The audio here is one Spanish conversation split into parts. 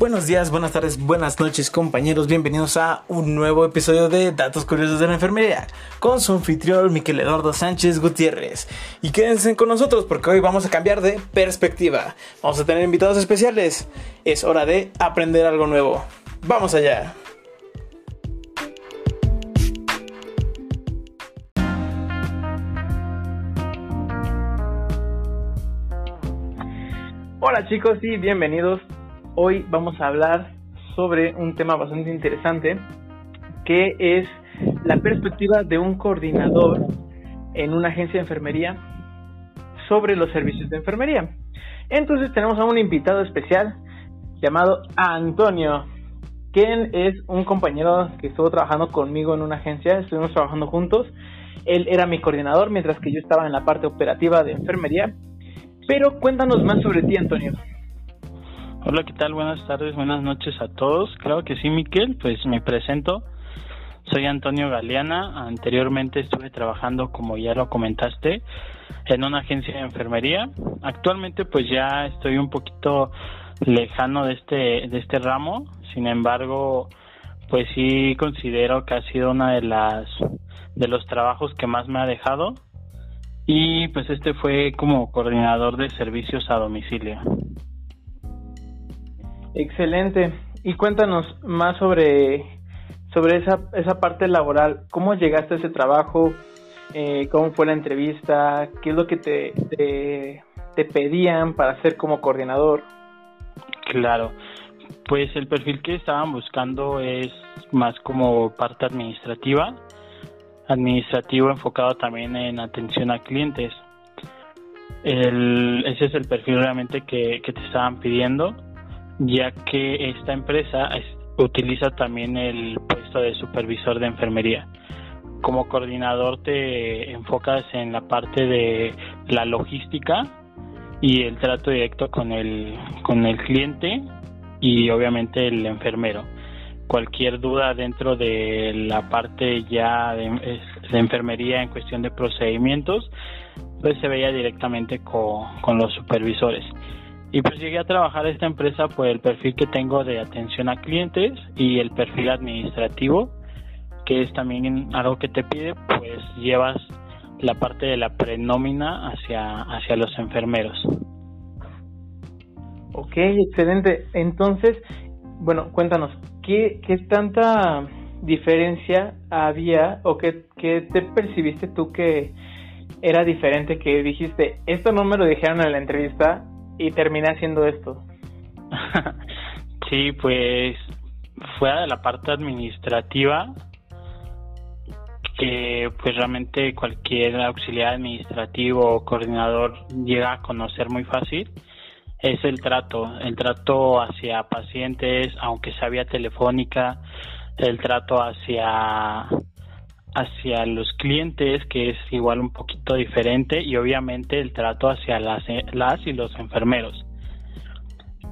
Buenos días, buenas tardes, buenas noches compañeros, bienvenidos a un nuevo episodio de Datos Curiosos de la Enfermería con su anfitrión Miquel Eduardo Sánchez Gutiérrez. Y quédense con nosotros porque hoy vamos a cambiar de perspectiva. Vamos a tener invitados especiales. Es hora de aprender algo nuevo. Vamos allá. Hola chicos y bienvenidos Hoy vamos a hablar sobre un tema bastante interesante que es la perspectiva de un coordinador en una agencia de enfermería sobre los servicios de enfermería. Entonces tenemos a un invitado especial llamado Antonio, quien es un compañero que estuvo trabajando conmigo en una agencia, estuvimos trabajando juntos. Él era mi coordinador mientras que yo estaba en la parte operativa de enfermería. Pero cuéntanos más sobre ti, Antonio. Hola, ¿qué tal? Buenas tardes, buenas noches a todos. Claro que sí, Miquel, pues me presento. Soy Antonio Galeana. Anteriormente estuve trabajando, como ya lo comentaste, en una agencia de enfermería. Actualmente, pues ya estoy un poquito lejano de este de este ramo. Sin embargo, pues sí considero que ha sido una de las de los trabajos que más me ha dejado. Y pues este fue como coordinador de servicios a domicilio. Excelente. Y cuéntanos más sobre, sobre esa, esa parte laboral. ¿Cómo llegaste a ese trabajo? Eh, ¿Cómo fue la entrevista? ¿Qué es lo que te, te, pedían para ser como coordinador? Claro. Pues el perfil que estaban buscando es más como parte administrativa, administrativo enfocado también en atención a clientes. El, ese es el perfil realmente que, que te estaban pidiendo ya que esta empresa utiliza también el puesto de supervisor de enfermería. Como coordinador te enfocas en la parte de la logística y el trato directo con el, con el cliente y obviamente el enfermero. Cualquier duda dentro de la parte ya de, de enfermería en cuestión de procedimientos, pues se veía directamente con, con los supervisores. Y pues llegué a trabajar esta empresa por el perfil que tengo de atención a clientes y el perfil administrativo, que es también algo que te pide, pues llevas la parte de la prenómina hacia, hacia los enfermeros. Ok, excelente. Entonces, bueno, cuéntanos, ¿qué, qué tanta diferencia había o qué, qué te percibiste tú que era diferente que dijiste, esto no me lo dijeron en la entrevista y terminé haciendo esto? sí, pues fuera de la parte administrativa, que pues realmente cualquier auxiliar administrativo o coordinador llega a conocer muy fácil, es el trato, el trato hacia pacientes, aunque sea vía telefónica, el trato hacia hacia los clientes que es igual un poquito diferente y obviamente el trato hacia las, las y los enfermeros.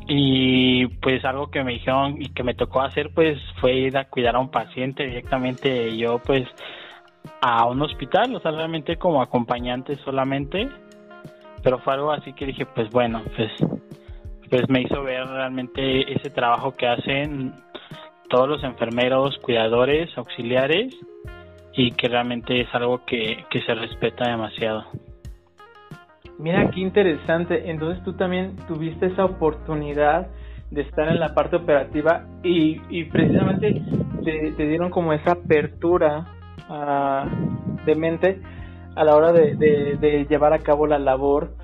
Y pues algo que me dijeron y que me tocó hacer pues fue ir a cuidar a un paciente directamente yo pues a un hospital o sea realmente como acompañante solamente. Pero fue algo así que dije pues bueno pues pues me hizo ver realmente ese trabajo que hacen todos los enfermeros cuidadores auxiliares y que realmente es algo que, se respeta demasiado. Mira qué interesante. Entonces tú también tuviste esa oportunidad de estar en la parte operativa y, y precisamente te, dieron como esa apertura uh, de mente a la hora de, de, llevar a cabo la labor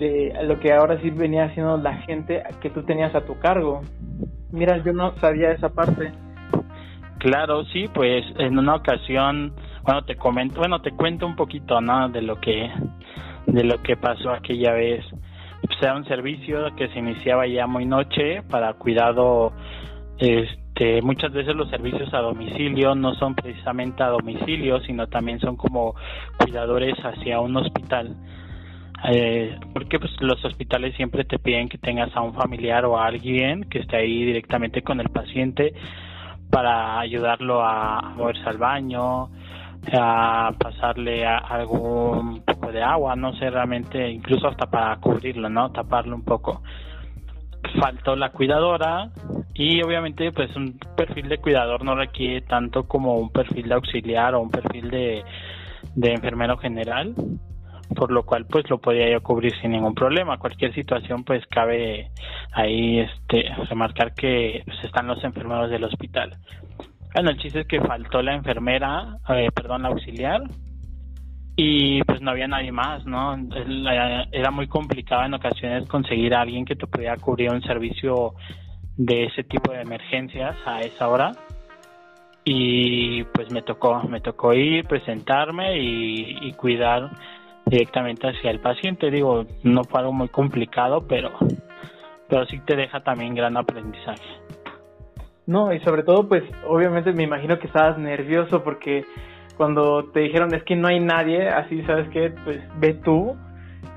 de lo que ahora sí venía haciendo la gente que tú tenías a tu cargo. Mira, yo no sabía esa parte. Claro, sí, pues en una ocasión, bueno, te comento, bueno, te cuento un poquito, ¿no? De lo que, de lo que pasó aquella vez. Pues era un servicio que se iniciaba ya muy noche para cuidado, este, muchas veces los servicios a domicilio no son precisamente a domicilio, sino también son como cuidadores hacia un hospital. Eh, porque pues los hospitales siempre te piden que tengas a un familiar o a alguien que esté ahí directamente con el paciente para ayudarlo a moverse al baño, a pasarle algún poco de agua, no sé realmente, incluso hasta para cubrirlo, ¿no? Taparlo un poco. faltó la cuidadora y obviamente pues un perfil de cuidador no requiere tanto como un perfil de auxiliar o un perfil de, de enfermero general por lo cual pues lo podía yo cubrir sin ningún problema. Cualquier situación pues cabe ahí este remarcar que pues, están los enfermeros del hospital. Bueno el chiste es que faltó la enfermera eh, perdón la auxiliar y pues no había nadie más, ¿no? Era muy complicado en ocasiones conseguir a alguien que te pudiera cubrir un servicio de ese tipo de emergencias a esa hora. Y pues me tocó, me tocó ir, presentarme y, cuidar directamente hacia el paciente. Digo, no fue algo muy complicado, pero, pero sí te deja también gran aprendizaje. No, y sobre todo, pues obviamente me imagino que estabas nervioso porque cuando te dijeron es que no hay nadie, así sabes que, pues ve tú.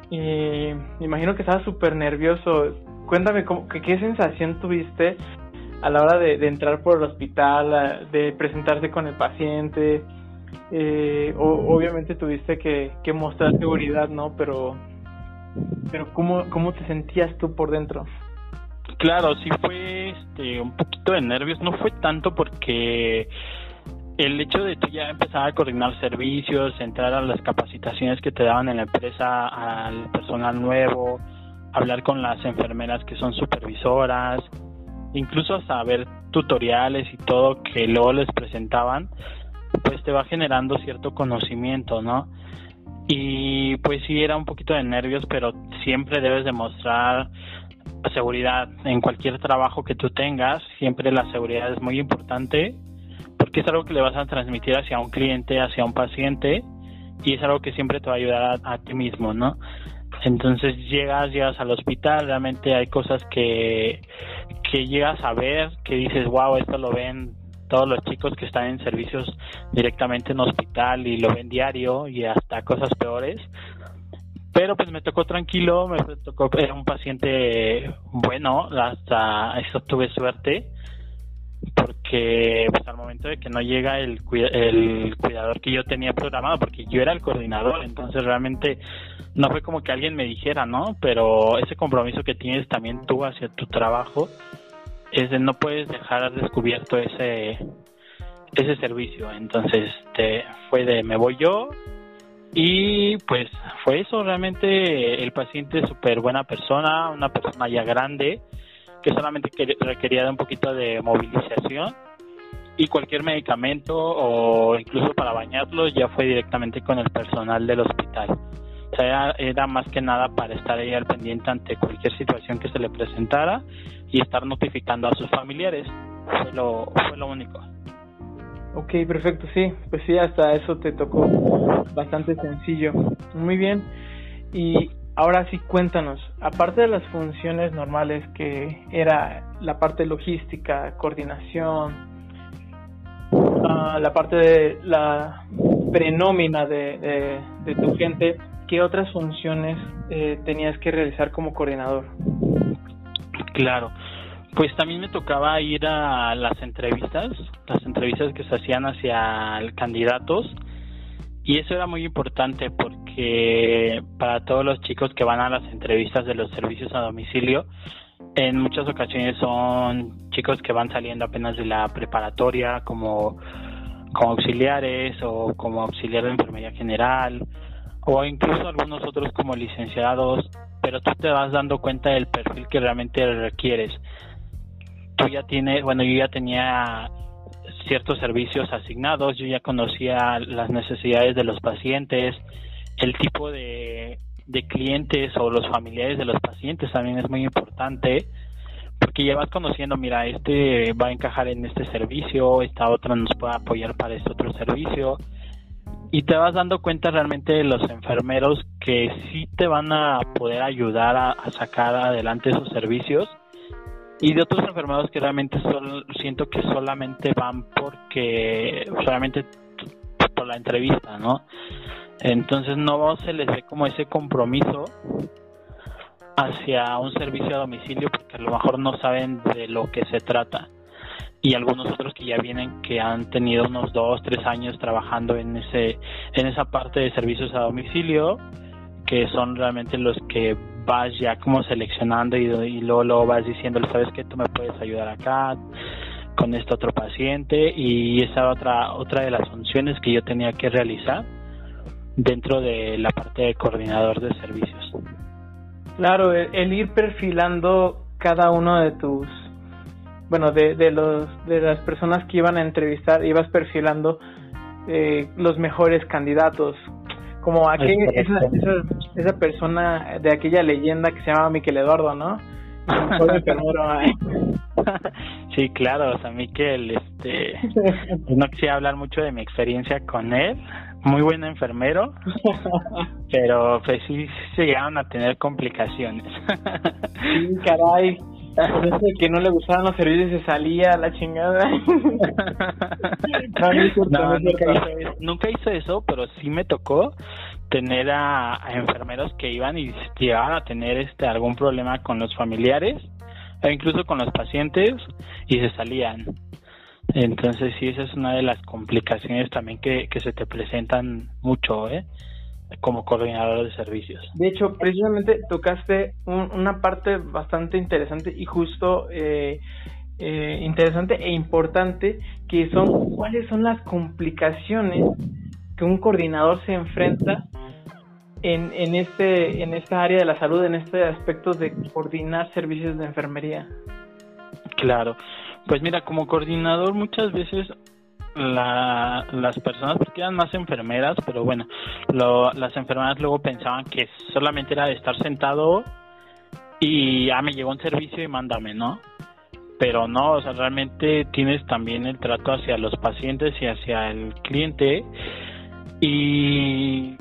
Y me imagino que estabas súper nervioso. Cuéntame cómo, qué sensación tuviste a la hora de, entrar por el hospital, de presentarse con el paciente. Eh, obviamente tuviste que, que, mostrar seguridad, ¿no? Pero, pero ¿cómo, ¿cómo te sentías tú por dentro? Claro, sí fue este, un poquito de nervios, no fue tanto porque el hecho de tú ya empezar a coordinar servicios, entrar a las capacitaciones que te daban en la empresa al personal nuevo, hablar con las enfermeras que son supervisoras, incluso hasta ver tutoriales y todo que luego les presentaban, pues te va generando cierto conocimiento, ¿no? Y pues sí era un poquito de nervios, pero siempre debes demostrar seguridad en cualquier trabajo que tú tengas, siempre la seguridad es muy importante porque es algo que le vas a transmitir hacia un cliente, hacia un paciente y es algo que siempre te va a ayudar a, ti mismo, ¿no? Entonces llegas, llegas al hospital, realmente hay cosas que, que llegas a ver, que dices, wow, esto lo ven todos los chicos que están en servicios directamente en hospital y lo ven diario y hasta cosas peores. Pero pues me tocó tranquilo, me tocó, era un paciente bueno, hasta eso tuve suerte porque pues al momento de que no llega el, el cuidador que yo tenía programado, porque yo era el coordinador, entonces realmente no fue como que alguien me dijera, ¿no? Pero ese compromiso que tienes también tú hacia tu trabajo es de no puedes dejar descubierto ese ese servicio, entonces este, fue de me voy yo y pues fue eso, realmente el paciente súper buena persona, una persona ya grande, que solamente requería de un poquito de movilización y cualquier medicamento o incluso para bañarlo ya fue directamente con el personal del hospital. Sea, era, más que nada para estar ahí al pendiente ante cualquier situación que se le presentara y estar notificando a sus familiares. Fue lo, fue lo único. Ok, perfecto, sí. Pues sí, hasta eso te tocó bastante sencillo. Muy bien. Y Ahora sí, cuéntanos, aparte de las funciones normales que era la parte logística, coordinación, ah, la parte de la prenómina de, de, tu gente, ¿qué otras funciones eh, tenías que realizar como coordinador? Claro, pues también me tocaba ir a las entrevistas, las entrevistas que se hacían hacia candidatos y eso era muy importante porque para todos los chicos que van a las entrevistas de los servicios a domicilio, en muchas ocasiones son chicos que van saliendo apenas de la preparatoria como, como auxiliares o como auxiliar de enfermería general o incluso algunos otros como licenciados, pero tú te vas dando cuenta del perfil que realmente requieres. Tú ya tienes, bueno, yo ya tenía ciertos servicios asignados, yo ya conocía las necesidades de los pacientes, el tipo de, de clientes o los familiares de los pacientes también es muy importante porque ya vas conociendo, mira, este va a encajar en este servicio, esta otra nos puede apoyar para este otro servicio y te vas dando cuenta realmente de los enfermeros que sí te van a poder ayudar a sacar adelante esos servicios y de otros enfermeros que realmente son, siento que solamente van porque solamente por la entrevista, ¿no? Entonces no se les ve como ese compromiso hacia un servicio a domicilio porque a lo mejor no saben de lo que se trata y algunos otros que ya vienen que han tenido unos dos tres años trabajando en ese en esa parte de servicios a domicilio que son realmente los que vas ya como seleccionando y, y luego, vas diciendo, sabes que tú me puedes ayudar acá con este otro paciente y esa otra otra de las funciones que yo tenía que realizar dentro de la parte de coordinador de servicios. Claro, el, ir perfilando cada uno de tus, bueno, de, de, los, de las personas que iban a entrevistar, ibas perfilando eh, los mejores candidatos, como aquel, esa, esa, esa, persona de aquella leyenda que se llama Miquel Eduardo, ¿no? sí, sí, o sea, Miquel, este, no quisiera hablar mucho de mi experiencia con él, muy buen enfermero, pero pues sí se llegaron a tener complicaciones. sí, caray. Que no le gustaban los servicios se salía a la chingada. no, nunca, hizo eso, pero sí me tocó tener a, enfermeros que iban y llegaban a tener este algún problema con los familiares o incluso con los pacientes y se salían. Entonces sí, esa es una de las complicaciones también que, que se te presentan mucho, ¿eh? Como coordinador de servicios. De hecho, precisamente tocaste una parte bastante interesante y justo eh, eh, interesante e importante, que son cuáles son las complicaciones que un coordinador se enfrenta en, en, este, en esta área de la salud, en este aspecto de coordinar servicios de enfermería. Claro, pues mira, como coordinador muchas veces la, las personas, porque eran más enfermeras, pero bueno, las enfermeras luego pensaban que solamente era de estar sentado y ya me llegó un servicio y mándame, ¿no? Pero no, o sea, realmente tienes también el trato hacia los pacientes y hacia el cliente y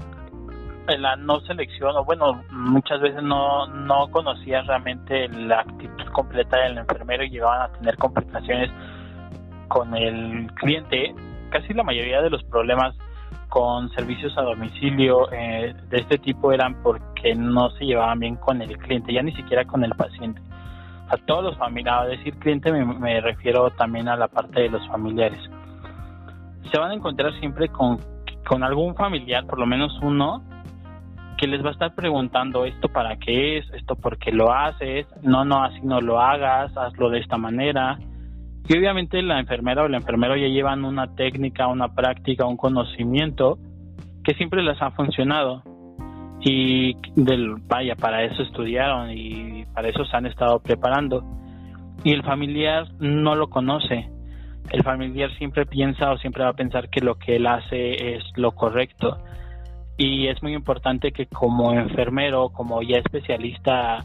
la no selección, o bueno, muchas veces no, no conocías realmente la actitud completa del enfermero y llegaban a tener complicaciones con el cliente. Casi la mayoría de los problemas con servicios a domicilio eh, de este tipo eran porque no se llevaban bien con el cliente, ya ni siquiera con el paciente. A todos los familiares, a decir cliente me, me refiero también a la parte de los familiares. Se van a encontrar siempre con, con algún familiar, por lo menos uno, que les va a estar preguntando esto para qué es, esto por qué lo haces, no, no, así no lo hagas, hazlo de esta manera. Y obviamente la enfermera o el enfermero ya llevan una técnica, una práctica, un conocimiento que siempre les ha funcionado. Y del, vaya, para eso estudiaron y para eso se han estado preparando. Y el familiar no lo conoce. El familiar siempre piensa o siempre va a pensar que lo que él hace es lo correcto y es muy importante que como enfermero, como ya especialista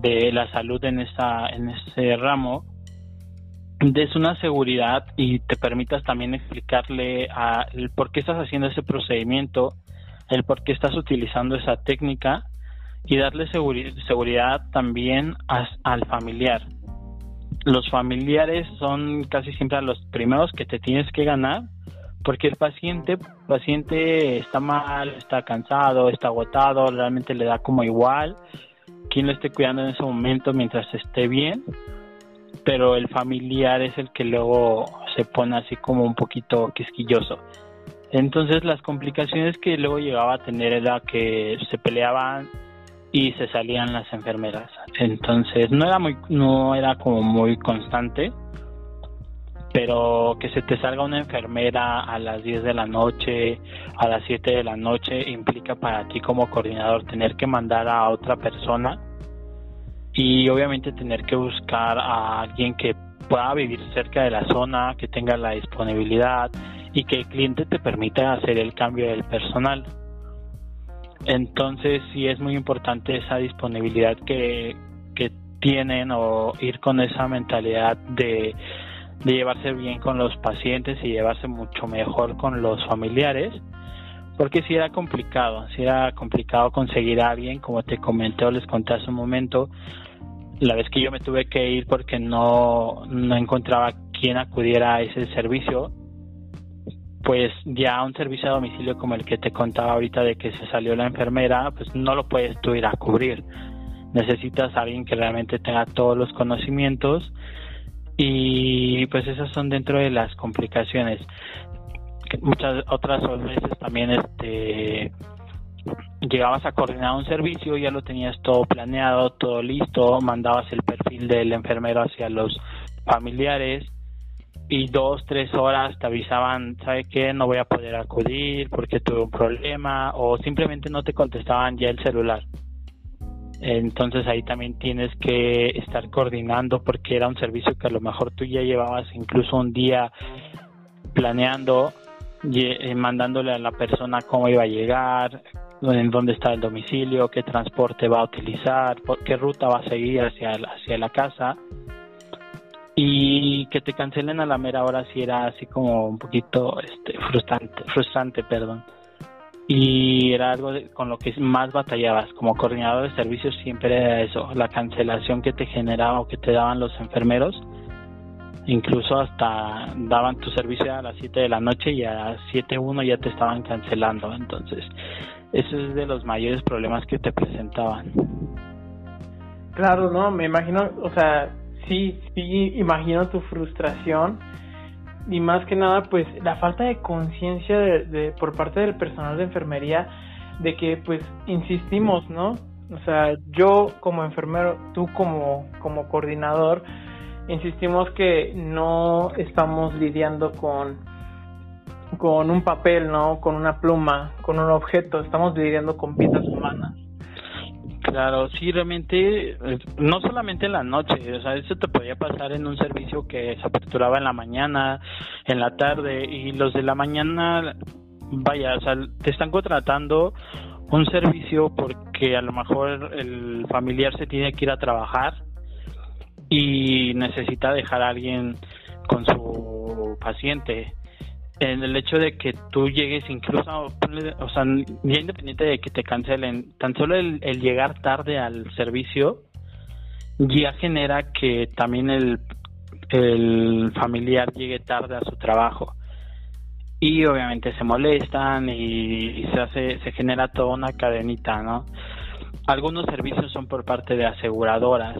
de la salud en esa en ese ramo, des una seguridad y te permitas también explicarle a el por qué estás haciendo ese procedimiento, el por qué estás utilizando esa técnica y darle seguridad también al familiar. Los familiares son casi siempre los primeros que te tienes que ganar porque el paciente paciente está mal, está cansado, está agotado, realmente le da como igual quien lo esté cuidando en ese momento mientras esté bien, pero el familiar es el que luego se pone así como un poquito quisquilloso. Entonces las complicaciones que luego llegaba a tener era que se peleaban y se salían las enfermeras. Entonces no era muy no era como muy constante pero que se te salga una enfermera a las 10 de la noche, a las 7 de la noche, implica para ti como coordinador tener que mandar a otra persona y obviamente tener que buscar a alguien que pueda vivir cerca de la zona, que tenga la disponibilidad y que el cliente te permita hacer el cambio del personal. Entonces sí es muy importante esa disponibilidad que, que tienen o ir con esa mentalidad de de llevarse bien con los pacientes y llevarse mucho mejor con los familiares, porque si era complicado, si era complicado conseguir a alguien, como te comenté o les conté hace un momento, la vez que yo me tuve que ir porque no, no encontraba quien acudiera a ese servicio, pues ya un servicio a domicilio como el que te contaba ahorita de que se salió la enfermera, pues no lo puedes tú ir a cubrir. Necesitas a alguien que realmente tenga todos los conocimientos y pues esas son dentro de las complicaciones muchas otras veces también este llegabas a coordinar un servicio, ya lo tenías todo planeado, todo listo, mandabas el perfil del enfermero hacia los familiares y dos, tres horas te avisaban, ¿sabe qué? No voy a poder acudir porque tuve un problema o simplemente no te contestaban ya el celular. Entonces ahí también tienes que estar coordinando porque era un servicio que a lo mejor tú ya llevabas incluso un día planeando, eh, mandándole a la persona cómo iba a llegar, en dónde está el domicilio, qué transporte va a utilizar, qué ruta va a seguir hacia, hacia la casa. Y que te cancelen a la mera hora sí era así como un poquito este frustrante frustrante perdón. Y era algo con lo que más batallabas como coordinador de servicios siempre era eso la cancelación que te generaba o que te daban los enfermeros. Incluso hasta daban tu servicio a las 7 de la noche y a las 7.1 ya te estaban cancelando. Entonces eso es de los mayores problemas que te presentaban claro no me imagino o sea sí, sí, imagino tu frustración y más que nada pues la falta de conciencia de, por parte del personal de enfermería de que pues insistimos, ¿no? O sea, yo como enfermero, tú como, como coordinador, insistimos que no estamos lidiando con, con un papel, ¿no? Con una pluma, con un objeto, estamos lidiando con vidas humanas. Claro, sí, realmente, eh, no solamente en la noche, o sea, eso te podía pasar en un servicio que se aperturaba en la mañana, en la tarde, y los de la mañana, vaya, o sea, te están contratando un servicio porque a lo mejor el familiar se tiene que ir a trabajar y necesita dejar a alguien con su paciente en el hecho de que tú llegues incluso, o sea, ya independiente de que te cancelen, tan solo el, llegar tarde al servicio ya genera que también el, el familiar llegue tarde a su trabajo. Y obviamente se molestan y, se hace se genera toda una cadenita no algunos servicios son por parte de aseguradoras.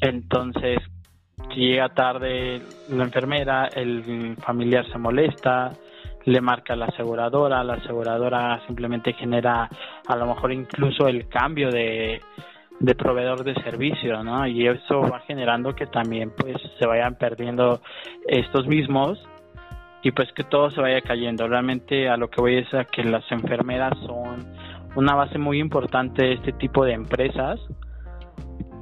Entonces llega tarde la enfermera, el familiar se molesta, le marca la aseguradora, la aseguradora simplemente genera a lo mejor incluso el cambio de, de proveedor de servicio, ¿no? Y eso va generando que también pues se vayan perdiendo estos mismos y pues que todo se vaya cayendo. Realmente a lo que voy es a que las enfermeras son una base muy importante de este tipo de empresas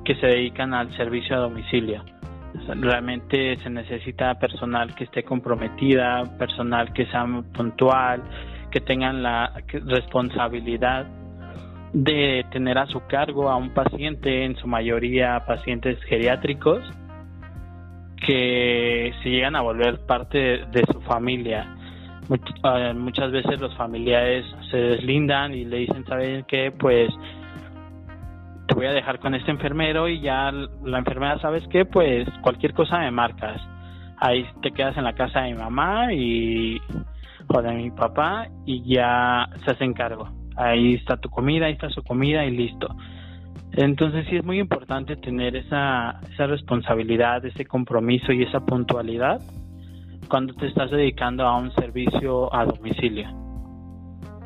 que se dedican al servicio a domicilio realmente se necesita personal que esté comprometida, personal que sea puntual, que tengan la responsabilidad de tener a su cargo a un paciente, en su mayoría pacientes geriátricos, que se llegan a volver parte de, su familia. Eh, muchas veces los familiares se deslindan y le dicen, ¿saben qué? Pues te voy a dejar con este enfermero y ya la enfermera, ¿sabes qué? Pues cualquier cosa me marcas. Ahí te quedas en la casa de mi mamá y o de mi papá y ya se hace cargo. Ahí está tu comida, ahí está su comida y listo. Entonces sí es muy importante tener esa, esa responsabilidad, ese compromiso y esa puntualidad cuando te estás dedicando a un servicio a domicilio.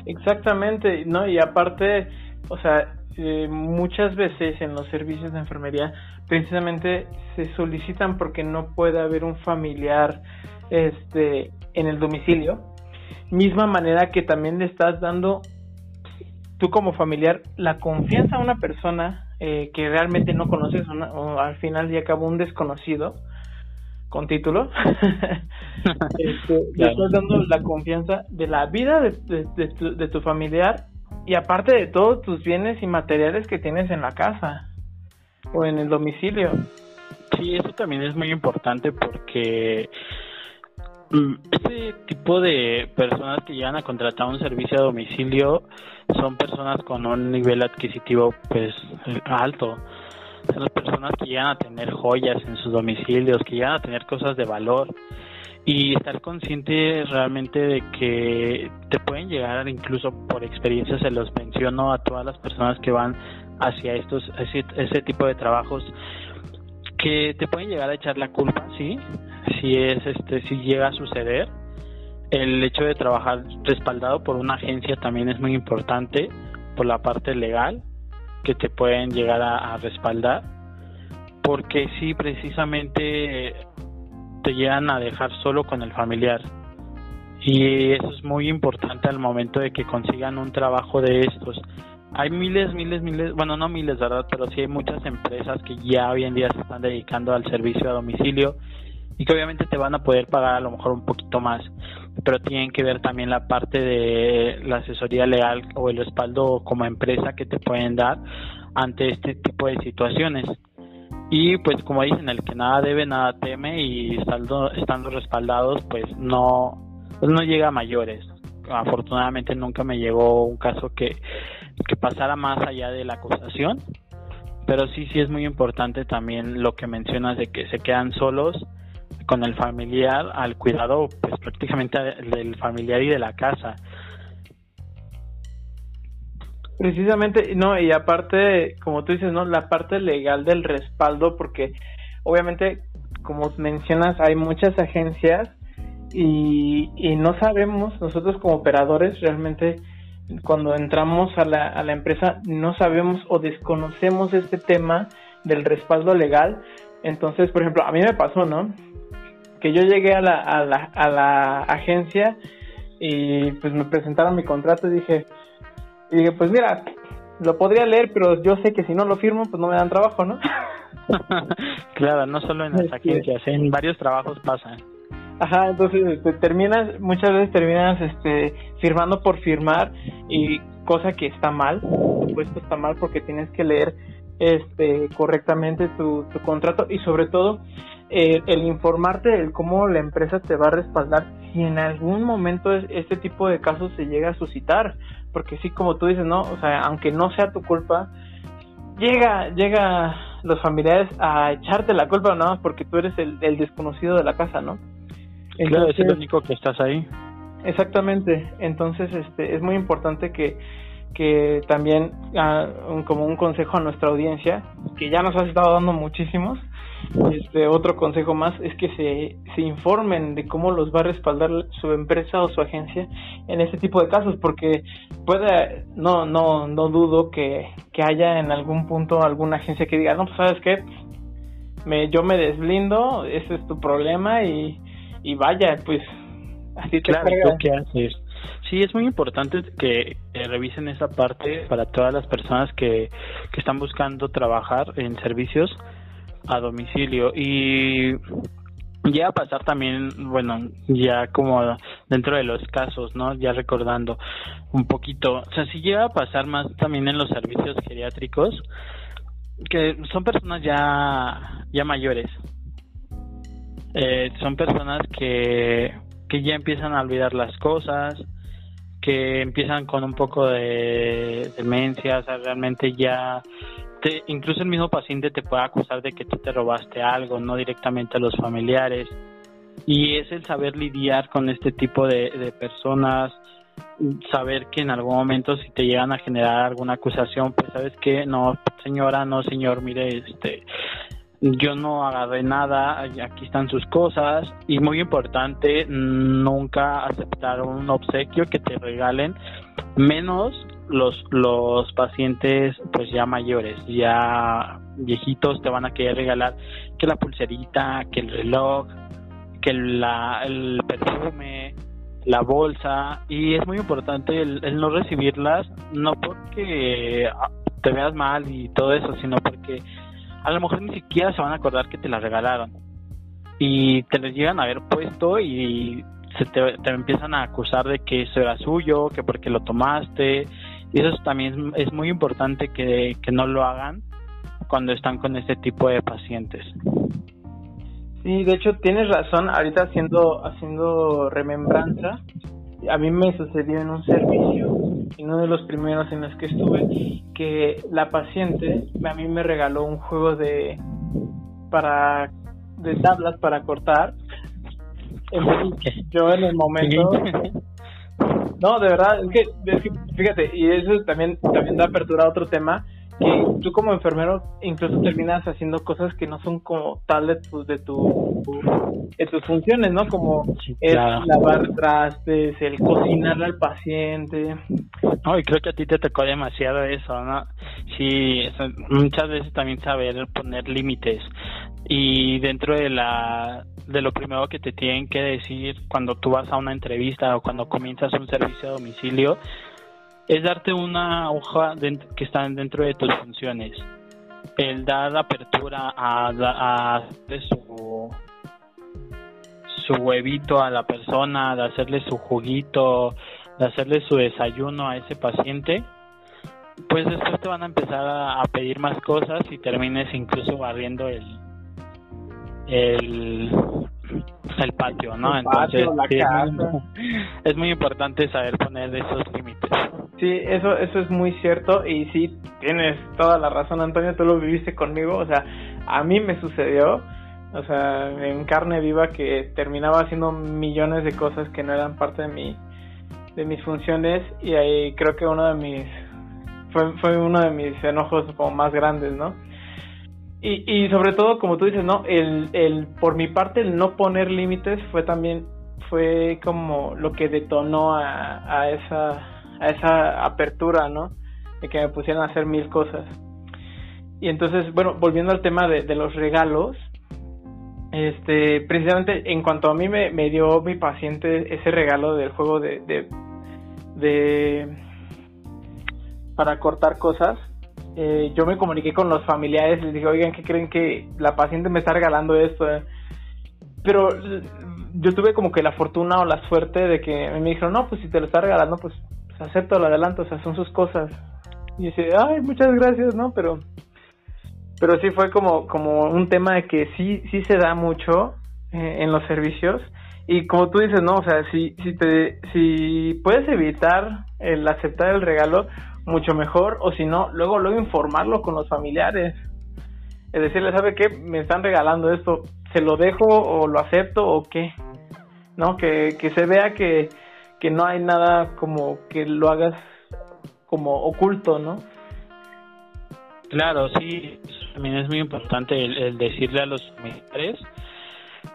Exactamente, ¿no? Y aparte, o sea, eh, muchas veces en los servicios de enfermería precisamente se solicitan porque no puede haber un familiar este en el domicilio. Misma manera que también le estás dando tú como familiar la confianza a una persona eh, que realmente no conoces o al final y acabo un desconocido con título este, le estás dando la confianza de la vida de tu familiar y aparte de todos tus bienes y materiales que tienes en la casa o en el domicilio. Sí, eso también es muy importante porque mm, este tipo de personas que llegan a contratar un servicio a domicilio son personas con un nivel adquisitivo pues alto. Son las personas que llegan a tener joyas en sus domicilios, que llegan a tener cosas de valor y estar consciente realmente de que te pueden llegar incluso por experiencias se los menciono a todas las personas que van hacia estos ese, tipo de trabajos que te pueden llegar a echar la culpa sí si es este si llega a suceder. El hecho de trabajar respaldado por una agencia también es muy importante por la parte legal que te pueden llegar a, respaldar porque si precisamente te llegan a dejar solo con el familiar y eso es muy importante al momento de que consigan un trabajo de estos hay miles, miles, miles, bueno, no miles, ¿verdad? Pero sí hay muchas empresas que ya hoy en día se están dedicando al servicio a domicilio y que obviamente te van a poder pagar a lo mejor un poquito más, pero tienen que ver también la parte de la asesoría legal o el respaldo como empresa que te pueden dar ante este tipo de situaciones. Y pues como dicen, el que nada debe, nada teme y estando, estando respaldados, pues no, pues no llega a mayores. Afortunadamente nunca me llegó un caso que que pasara más allá de la acusación, pero sí, sí es muy importante también lo que mencionas de que se quedan solos con el familiar al cuidado pues prácticamente del familiar y de la casa. Precisamente, no, y aparte, como tú dices, ¿no? La parte legal del respaldo, porque obviamente, como mencionas, hay muchas agencias y, y no sabemos, nosotros como operadores, realmente cuando entramos a la, a la empresa no sabemos o desconocemos este tema del respaldo legal. Entonces, por ejemplo, a mí me pasó, ¿no? Que yo llegué a la, a la, a la agencia y pues me presentaron mi contrato y dije, y dije, pues mira, lo podría leer, pero yo sé que si no lo firmo, pues no me dan trabajo, ¿no? claro, no solo en las agencias, en varios trabajos pasa. Ajá, entonces este, terminas, muchas veces terminas este, firmando por firmar y cosa que está mal, por supuesto está mal porque tienes que leer este correctamente tu, tu contrato y sobre todo eh, el informarte de cómo la empresa te va a respaldar si en algún momento este tipo de casos se llega a suscitar porque sí como tú dices no o sea aunque no sea tu culpa llega llega los familiares a echarte la culpa nada más porque tú eres el, el desconocido de la casa no claro, es el único que estás ahí. Exactamente. Entonces, este, es muy importante que, que también, ah, como un consejo a nuestra audiencia, que ya nos has estado dando muchísimos, este, otro consejo más es que se, se informen de cómo los va a respaldar su empresa o su agencia en este tipo de casos, porque puede, no, no, no dudo que, que haya en algún punto alguna agencia que diga, no, pues sabes qué, me, yo me deslindo, ese es tu problema y y vaya, pues así claro, ¿qué haces? Sí, es muy importante que revisen esa parte para todas las personas que, que están buscando trabajar en servicios a domicilio. Y ya a pasar también, bueno, ya como dentro de los casos, ¿no? Ya recordando un poquito, o sea, si llega a pasar más también en los servicios geriátricos, que son personas ya, ya mayores, eh, son personas que, que ya empiezan a olvidar las cosas, que empiezan con un poco de demencia, o sea, realmente ya, te, incluso el mismo paciente te puede acusar de que tú te robaste algo, no directamente a los familiares. Y es el saber lidiar con este tipo de, de personas, saber que en algún momento si te llegan a generar alguna acusación, pues sabes que no, señora, no, señor, mire, este, yo no agarré nada, aquí están sus cosas y muy importante, nunca aceptar un obsequio que te regalen, menos los los pacientes pues ya mayores, ya viejitos te van a querer regalar que la pulserita, que el reloj, que la, el perfume, la bolsa y es muy importante el, no recibirlas, no porque te veas mal y todo eso, sino porque a lo mejor ni siquiera se van a acordar que te la regalaron. Y te les llegan a haber puesto y se te, empiezan a acusar de que eso era suyo, que porque lo tomaste. Y eso también es, muy importante que, que no lo hagan cuando están con este tipo de pacientes. Sí, de hecho tienes razón, ahorita haciendo, haciendo remembranza, a mí me sucedió en un servicio, en uno de los primeros en los que estuve, que la paciente a mí me regaló un juego de para de tablas para cortar. yo en el momento no, de verdad, es que, fíjate, y eso también también da apertura a otro tema que tú como enfermero incluso terminas haciendo cosas que no son como tal de tu, de tu, de tus funciones, ¿no? Como el lavar trastes, el cocinarle al paciente. No, y creo que a ti te tocó demasiado eso, ¿no? Sí, muchas veces también saber poner límites y dentro de la de lo primero que te tienen que decir cuando tú vas a una entrevista o cuando comienzas un servicio a domicilio es darte una hoja que está dentro de tus funciones. El dar apertura a, a su, huevito a la persona, de hacerle su juguito, de hacerle su desayuno a ese paciente, pues después te van a empezar a pedir más cosas y termines incluso barriendo el, el el patio, ¿no? Entonces Es, muy, importante saber poner esos límites. Sí, eso eso es muy cierto y sí tienes toda la razón, Antonio, tú lo viviste conmigo, o sea, a mí me sucedió, o sea, en carne viva que terminaba haciendo millones de cosas que no eran parte de mi de mis funciones y ahí creo que uno de mis fue fue uno de mis enojos como más grandes, ¿no? Y, y sobre todo, como tú dices, ¿no? El, el, por mi parte, el no poner límites fue también, fue como lo que detonó a, a, esa, a esa apertura, ¿no? De que me pusieran a hacer mil cosas. Y entonces, bueno, volviendo al tema de, de los regalos, este, precisamente en cuanto a mí me, me dio mi paciente ese regalo del juego de, de, de para cortar cosas, eh, yo me comuniqué con los familiares les dije, oigan, ¿qué creen que la paciente me está regalando esto? Pero yo tuve como que la fortuna o la suerte de que me dijeron, no, pues si te lo está regalando, pues, pues acepto lo adelanto, o sea, son sus cosas. Y dice, ay, muchas gracias, ¿no? Pero, pero sí fue como, como un tema de que sí, sí se da mucho eh, en los servicios. Y como tú dices, no, o sea, si, si te, si puedes evitar el aceptar el regalo, mucho mejor, o si no, luego, luego informarlo con los familiares. Es decirle, ¿sabe qué? Me están regalando esto, ¿se lo dejo o lo acepto o qué? ¿No? Que, que se vea que, que no hay nada como que lo hagas como oculto, ¿no? Claro, sí, también es muy importante el, decirle a los familiares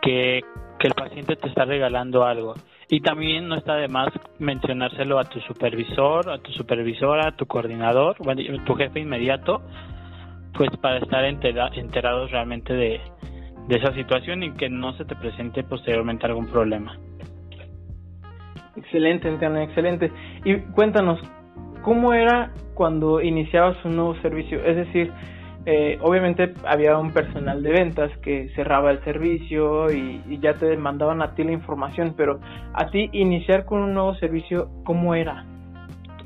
que, el paciente te está regalando algo. Y también no está de más mencionárselo a tu supervisor, a tu supervisora, a tu coordinador, a tu jefe inmediato, pues para estar enterados realmente de, de esa situación y que no se te presente posteriormente algún problema. Excelente, Antonio, excelente. Y cuéntanos, ¿cómo era cuando iniciabas un nuevo servicio? Es decir, eh, obviamente había un personal de ventas que cerraba el servicio y, ya te mandaban a ti la información, pero a ti iniciar con un nuevo servicio, ¿cómo era?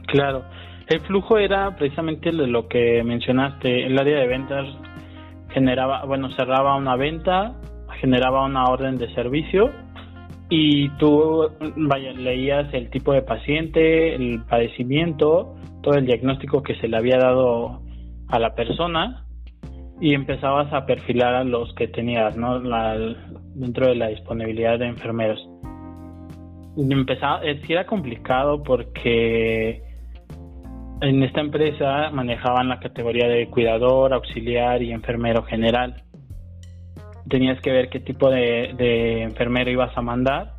Claro, el flujo era precisamente lo que mencionaste, el área de ventas generaba, bueno, cerraba una venta, generaba una orden de servicio y tú leías el tipo de paciente, el padecimiento, todo el diagnóstico que se le había dado a la persona y empezabas a perfilar a los que tenías, ¿no? La, dentro de la disponibilidad de enfermeros. Empezaba, eh, era complicado porque en esta empresa manejaban la categoría de cuidador, auxiliar y enfermero general. Tenías que ver qué tipo de, de enfermero ibas a mandar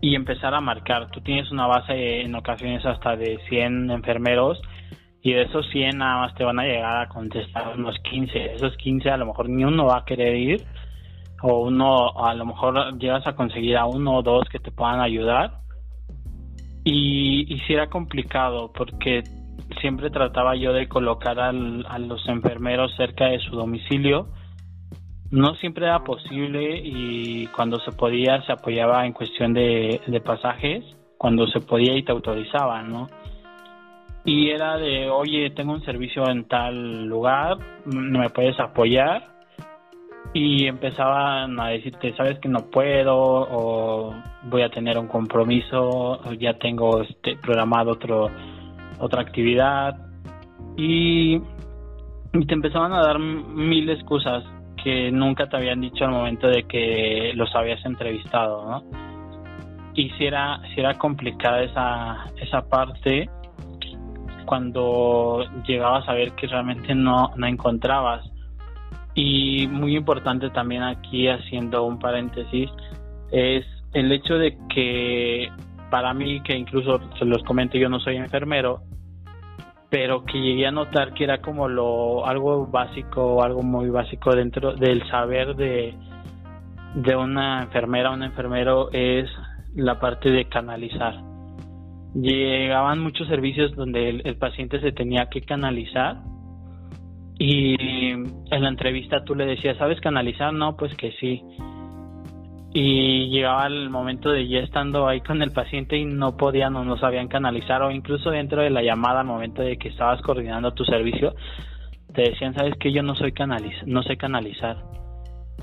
y empezar a marcar. Tú tienes una base en ocasiones hasta de 100 enfermeros y de esos 100 nada más te van a llegar a contestar unos 15. Esos 15 a lo mejor ni uno va a querer ir o uno a lo mejor llegas a conseguir a uno o dos que te puedan ayudar. Y, y era complicado porque siempre trataba yo de colocar al, a los enfermeros cerca de su domicilio. No siempre era posible y cuando se podía se apoyaba en cuestión de, de pasajes, cuando se podía y te autorizaban, ¿no? Y era de, oye, tengo un servicio en tal lugar, ¿me puedes apoyar? Y empezaban a decirte, sabes que no puedo, o voy a tener un compromiso, ya tengo este, programado otro, otra actividad, y, te empezaban a dar mil excusas que nunca te habían dicho al momento de que los habías entrevistado, ¿no? Y si era, si era complicada esa, esa parte, cuando llegabas a ver que realmente no, no encontrabas. Y muy importante también aquí, haciendo un paréntesis, es el hecho de que para mí, que incluso se los comento, yo no soy enfermero, pero que llegué a notar que era como lo algo básico, algo muy básico dentro del saber de, de una enfermera un enfermero es la parte de canalizar. Llegaban muchos servicios donde el, paciente se tenía que canalizar y en la entrevista tú le decías, ¿sabes canalizar? No, pues que sí. Y llegaba el momento de ya estando ahí con el paciente y no podían o no sabían canalizar o incluso dentro de la llamada al momento de que estabas coordinando tu servicio, te decían, ¿sabes que Yo no soy canaliz no sé canalizar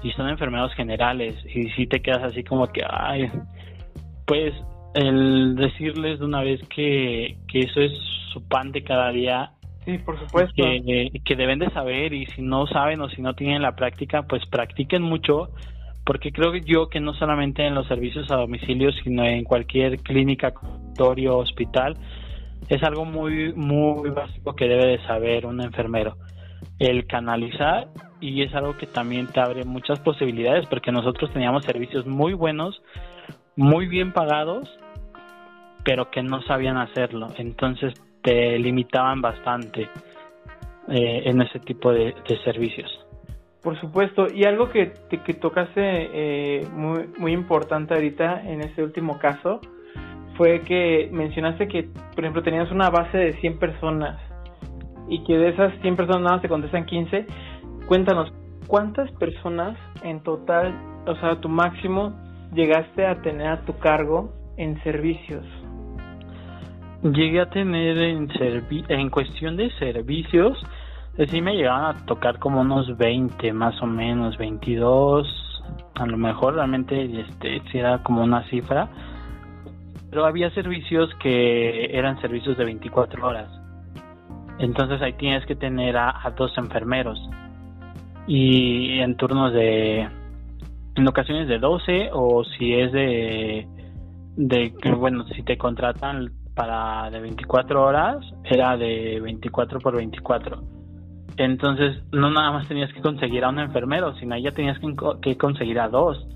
y son enfermedades generales y si te quedas así como que, ay, pues el decirles de una vez que, que eso es su pan de cada día. Sí, por supuesto. Que, que deben de saber y si no saben o si no tienen la práctica, pues practiquen mucho porque creo yo que no solamente en los servicios a domicilio, sino en cualquier clínica, consultorio, hospital, es algo muy, muy básico que debe de saber un enfermero. El canalizar y es algo que también te abre muchas posibilidades porque nosotros teníamos servicios muy buenos, muy bien pagados, pero que no sabían hacerlo. Entonces te limitaban bastante eh, en ese tipo de, servicios. Por supuesto, y algo que, que tocaste eh, muy, muy importante ahorita en este último caso fue que mencionaste que, por ejemplo, tenías una base de 100 personas y que de esas 100 personas nada más te contestan 15 Cuéntanos, ¿cuántas personas en total, o sea, tu máximo, llegaste a tener a tu cargo en servicios? Llegué a tener en, en cuestión de servicios, eh, sí me llegaban a tocar como unos 20 más o menos, 22, a lo mejor realmente este era como una cifra, pero había servicios que eran servicios de 24 horas. Entonces ahí tienes que tener a dos enfermeros y en turnos de en ocasiones de 12 o si es de de bueno si te contratan para de 24 horas era de 24 por 24 entonces no nada más tenías que conseguir a un enfermero sino ya tenías que, que conseguir a dos.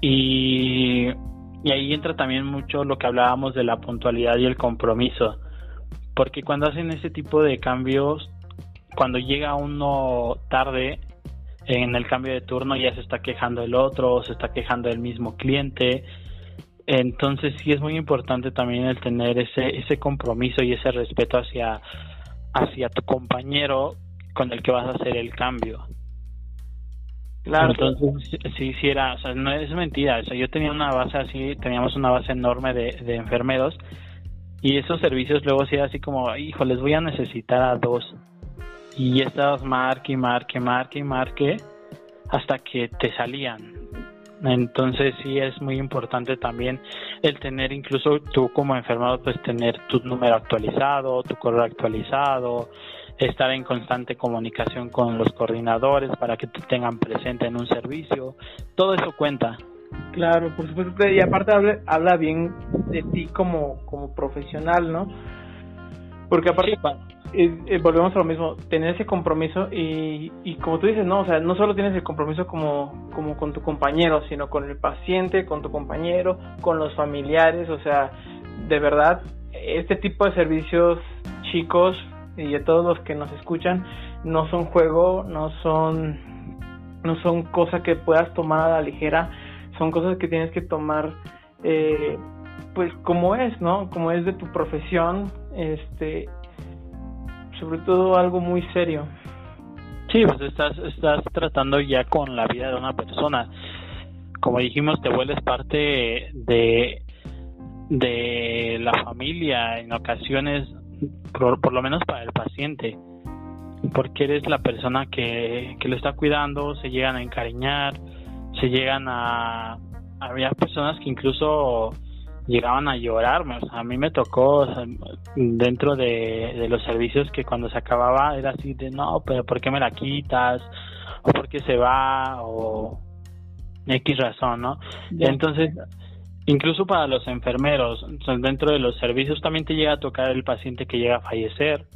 Y y ahí entra también mucho lo que hablábamos de la puntualidad y el compromiso porque cuando hacen ese tipo de cambios cuando llega uno tarde en el cambio de turno ya se está quejando el otro, se está quejando el mismo cliente. Entonces sí es muy importante también el tener ese ese compromiso y ese respeto hacia hacia tu compañero con el que vas a hacer el cambio. Claro. Entonces sí, sí era, o sea, no es mentira, o sea, yo tenía una base así, teníamos una base enorme de, de enfermeros y esos servicios luego sí era así como, hijo, les voy a necesitar a dos y estabas marque y marque, marque y marque hasta que te salían. Entonces sí es muy importante también el tener incluso tú como enfermado pues tener tu número actualizado, tu correo actualizado, estar en constante comunicación con los coordinadores para que te tengan presente en un servicio, todo eso cuenta. Claro, por supuesto, y aparte habla, habla bien de ti como, como profesional, ¿no? Porque aparte, eh, volvemos a lo mismo, tener ese compromiso y, y como tú dices, no, o sea, no solo tienes el compromiso como, como con tu compañero, sino con el paciente, con tu compañero, con los familiares, o sea, de verdad, este tipo de servicios chicos y de todos los que nos escuchan, no son juego, no son, no son cosas que puedas tomar a la ligera, son cosas que tienes que tomar, eh, pues como es, ¿no? Como es de tu profesión, este, sobre todo algo muy serio. Sí, pues estás, estás tratando ya con la vida de una persona. Como dijimos, te vuelves parte de, de la familia en ocasiones, por, lo menos para el paciente, porque eres la persona que, que lo está cuidando, se llegan a encariñar, se llegan a... Había personas que incluso llegaban a llorarme. O sea, a mí me tocó dentro de, los servicios que cuando se acababa era así de no, pero ¿por qué me la quitas? ¿O por qué se va? O X razón, ¿no? Entonces, incluso para los enfermeros, dentro de los servicios también te llega a tocar el paciente que llega a fallecer.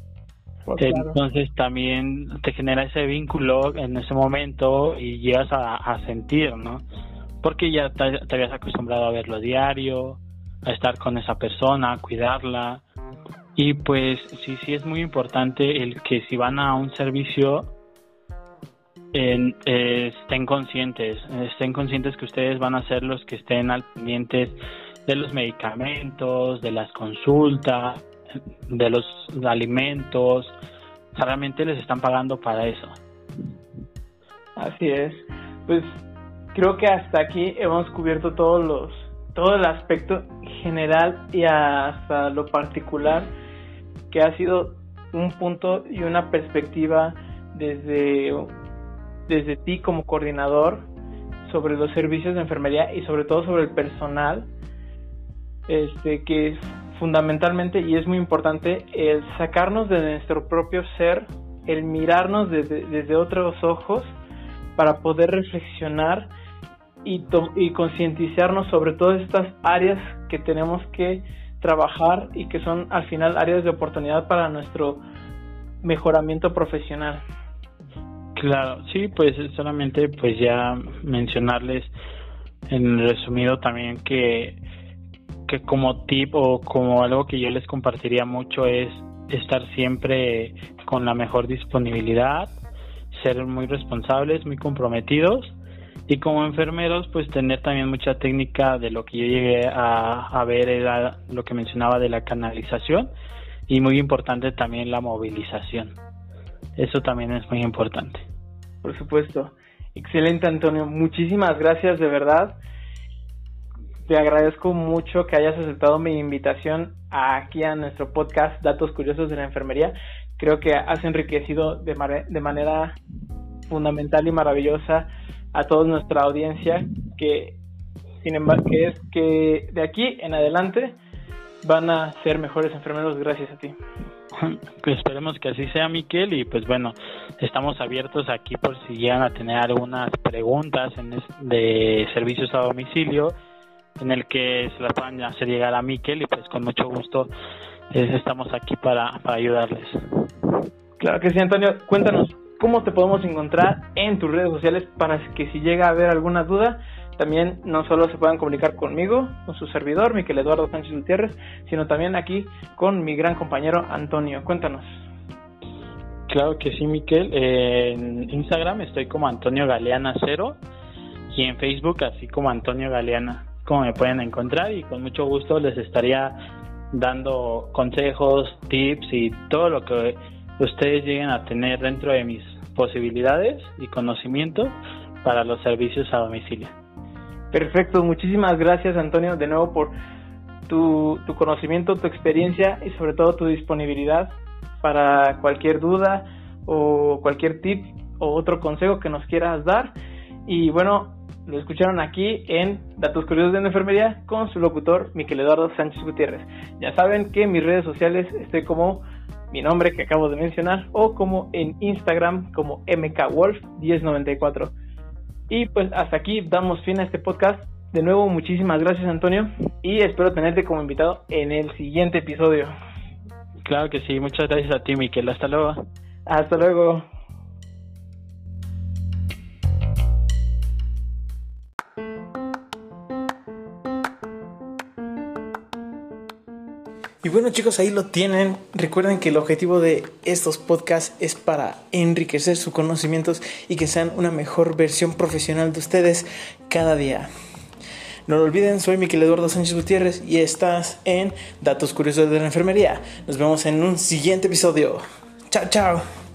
Pues Entonces también te genera ese vínculo en ese momento y llegas a, sentir, ¿no? Porque ya te, te, habías acostumbrado a verlo diario, a estar con esa persona, a cuidarla. Y pues sí, sí es muy importante el que si van a un servicio eh, estén conscientes, estén conscientes que ustedes van a ser los que estén al pendientes de los medicamentos, de las consultas, de los alimentos. realmente les están pagando para eso. Así es. Pues creo que hasta aquí hemos cubierto todos los todo el aspecto general y hasta lo particular que ha sido un punto y una perspectiva desde desde ti como coordinador sobre los servicios de enfermería y sobre todo sobre el personal, este, que es fundamentalmente y es muy importante el sacarnos de nuestro propio ser, el mirarnos desde, desde otros ojos para poder reflexionar y, concientizarnos sobre todas estas áreas que tenemos que trabajar y que son al final áreas de oportunidad para nuestro mejoramiento profesional. Claro, sí, pues solamente pues ya mencionarles en resumido también que que como tip o como algo que yo les compartiría mucho es estar siempre con la mejor disponibilidad, ser muy responsables, muy comprometidos y como enfermeros pues tener también mucha técnica de lo que yo llegué a, a ver era lo que mencionaba de la canalización y muy importante también la movilización. Eso también es muy importante. Por supuesto. Excelente, Antonio. Muchísimas gracias, de verdad. Te agradezco mucho que hayas aceptado mi invitación aquí a nuestro podcast Datos Curiosos de la Enfermería. Creo que has enriquecido de, de manera fundamental y maravillosa a toda nuestra audiencia que sin embargo que es que de aquí en adelante van a ser mejores enfermeros gracias a ti. Esperemos que así sea, Miquel, y pues bueno, estamos abiertos aquí por si llegan a tener algunas preguntas en de servicios a domicilio en el que se las puedan hacer llegar a Miquel y pues con mucho gusto estamos aquí para, para ayudarles. Claro que sí, Antonio. Cuéntanos, ¿cómo te podemos encontrar en tus redes sociales para que si llega a haber alguna duda, también no solo se puedan comunicar conmigo, con su servidor, Miquel Eduardo Sánchez Gutiérrez, sino también aquí con mi gran compañero Antonio. Cuéntanos. Claro que sí, Miquel. en Instagram estoy como Antonio Galeana Cero y en Facebook así como Antonio Galeana, como me pueden encontrar y con mucho gusto les estaría dando consejos, tips y todo lo que ustedes lleguen a tener dentro de mis posibilidades y conocimientos para los servicios a domicilio. Perfecto, muchísimas gracias Antonio de nuevo por tu, tu conocimiento, tu experiencia y sobre todo tu disponibilidad para cualquier duda o cualquier tip o otro consejo que nos quieras dar. Y bueno, lo escucharon aquí en Datos Curiosos de la Enfermería con su locutor Miquel Eduardo Sánchez Gutiérrez. Ya saben que en mis redes sociales estoy como mi nombre que acabo de mencionar o como en Instagram como mkwolf1094. Y pues hasta aquí damos fin a este podcast. De nuevo, muchísimas gracias Antonio y espero tenerte como invitado en el siguiente episodio. Claro que sí, muchas gracias a ti Miquel, hasta luego. Hasta luego. Y bueno chicos, ahí lo tienen. Recuerden que el objetivo de estos podcasts es para enriquecer sus conocimientos y que sean una mejor versión profesional de ustedes cada día. No lo olviden, soy Miquel Eduardo Sánchez Gutiérrez y estás en Datos Curiosos de la Enfermería. Nos vemos en un siguiente episodio. Chao, chao.